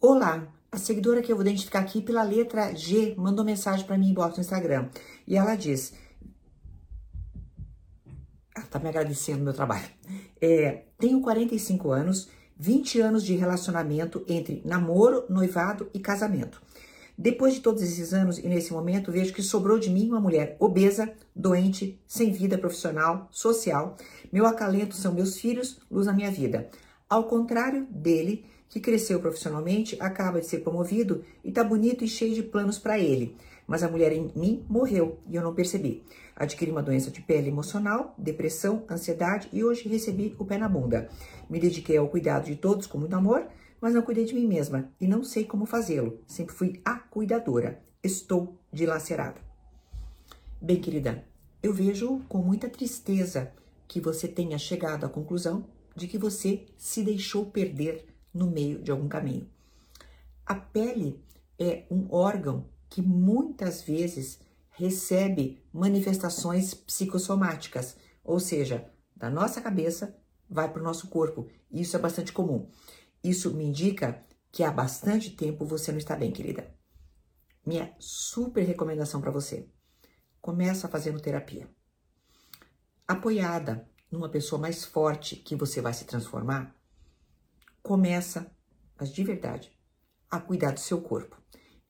Olá, a seguidora que eu vou identificar aqui pela letra G mandou mensagem para mim inbox no Instagram. E ela diz: ela tá me agradecendo meu trabalho. É, tenho 45 anos, 20 anos de relacionamento entre namoro, noivado e casamento. Depois de todos esses anos e nesse momento, vejo que sobrou de mim uma mulher obesa, doente, sem vida profissional, social. Meu acalento são meus filhos, luz na minha vida. Ao contrário dele, que cresceu profissionalmente, acaba de ser promovido e tá bonito e cheio de planos para ele. Mas a mulher em mim morreu e eu não percebi. Adquiri uma doença de pele emocional, depressão, ansiedade e hoje recebi o pé na bunda. Me dediquei ao cuidado de todos com muito amor, mas não cuidei de mim mesma e não sei como fazê-lo. Sempre fui a cuidadora. Estou dilacerada. Bem, querida, eu vejo com muita tristeza que você tenha chegado à conclusão de que você se deixou perder no meio de algum caminho. A pele é um órgão que muitas vezes recebe manifestações psicossomáticas, ou seja, da nossa cabeça vai para o nosso corpo. Isso é bastante comum. Isso me indica que há bastante tempo você não está bem, querida. Minha super recomendação para você: começa fazendo terapia. Apoiada numa pessoa mais forte que você vai se transformar, começa, mas de verdade, a cuidar do seu corpo.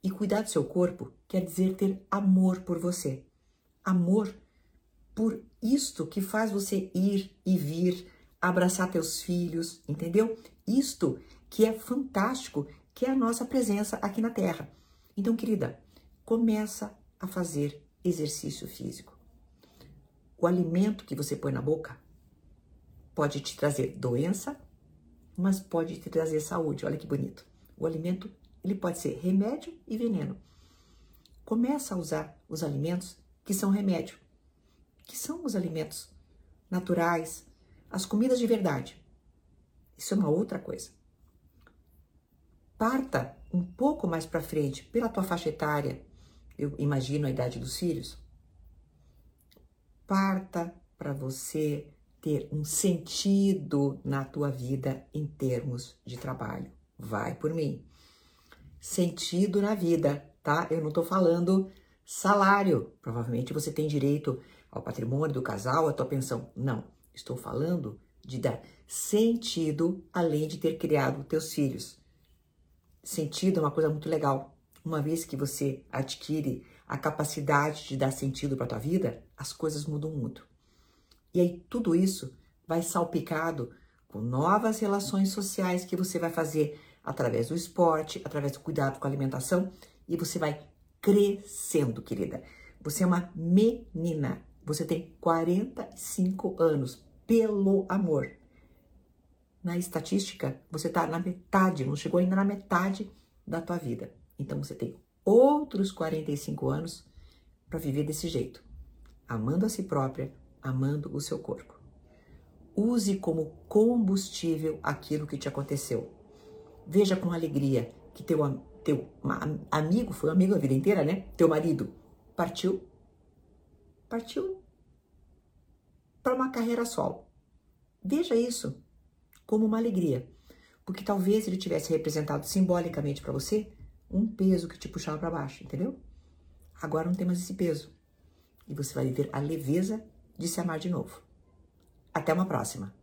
E cuidar do seu corpo quer dizer ter amor por você. Amor por isto que faz você ir e vir, abraçar teus filhos, entendeu? Isto que é fantástico, que é a nossa presença aqui na Terra. Então, querida, começa a fazer exercício físico. O alimento que você põe na boca pode te trazer doença mas pode te trazer saúde. Olha que bonito. O alimento, ele pode ser remédio e veneno. Começa a usar os alimentos que são remédio, que são os alimentos naturais, as comidas de verdade. Isso é uma outra coisa. Parta um pouco mais para frente, pela tua faixa etária, eu imagino a idade dos filhos. Parta para você ter um sentido na tua vida em termos de trabalho. Vai por mim. Sentido na vida, tá? Eu não tô falando salário. Provavelmente você tem direito ao patrimônio do casal, à tua pensão. Não. Estou falando de dar sentido além de ter criado teus filhos. Sentido é uma coisa muito legal. Uma vez que você adquire a capacidade de dar sentido para tua vida, as coisas mudam muito. E aí tudo isso vai salpicado com novas relações sociais que você vai fazer através do esporte, através do cuidado com a alimentação e você vai crescendo, querida. Você é uma menina. Você tem 45 anos, pelo amor. Na estatística, você está na metade, não chegou ainda na metade da tua vida. Então você tem outros 45 anos para viver desse jeito, amando a si própria, amando o seu corpo. Use como combustível aquilo que te aconteceu. Veja com alegria que teu, teu amigo, foi um amigo a vida inteira, né? Teu marido partiu, partiu para uma carreira solo. Veja isso como uma alegria, porque talvez ele tivesse representado simbolicamente para você um peso que te puxava para baixo, entendeu? Agora não tem mais esse peso. E você vai viver a leveza de se amar de novo. Até uma próxima!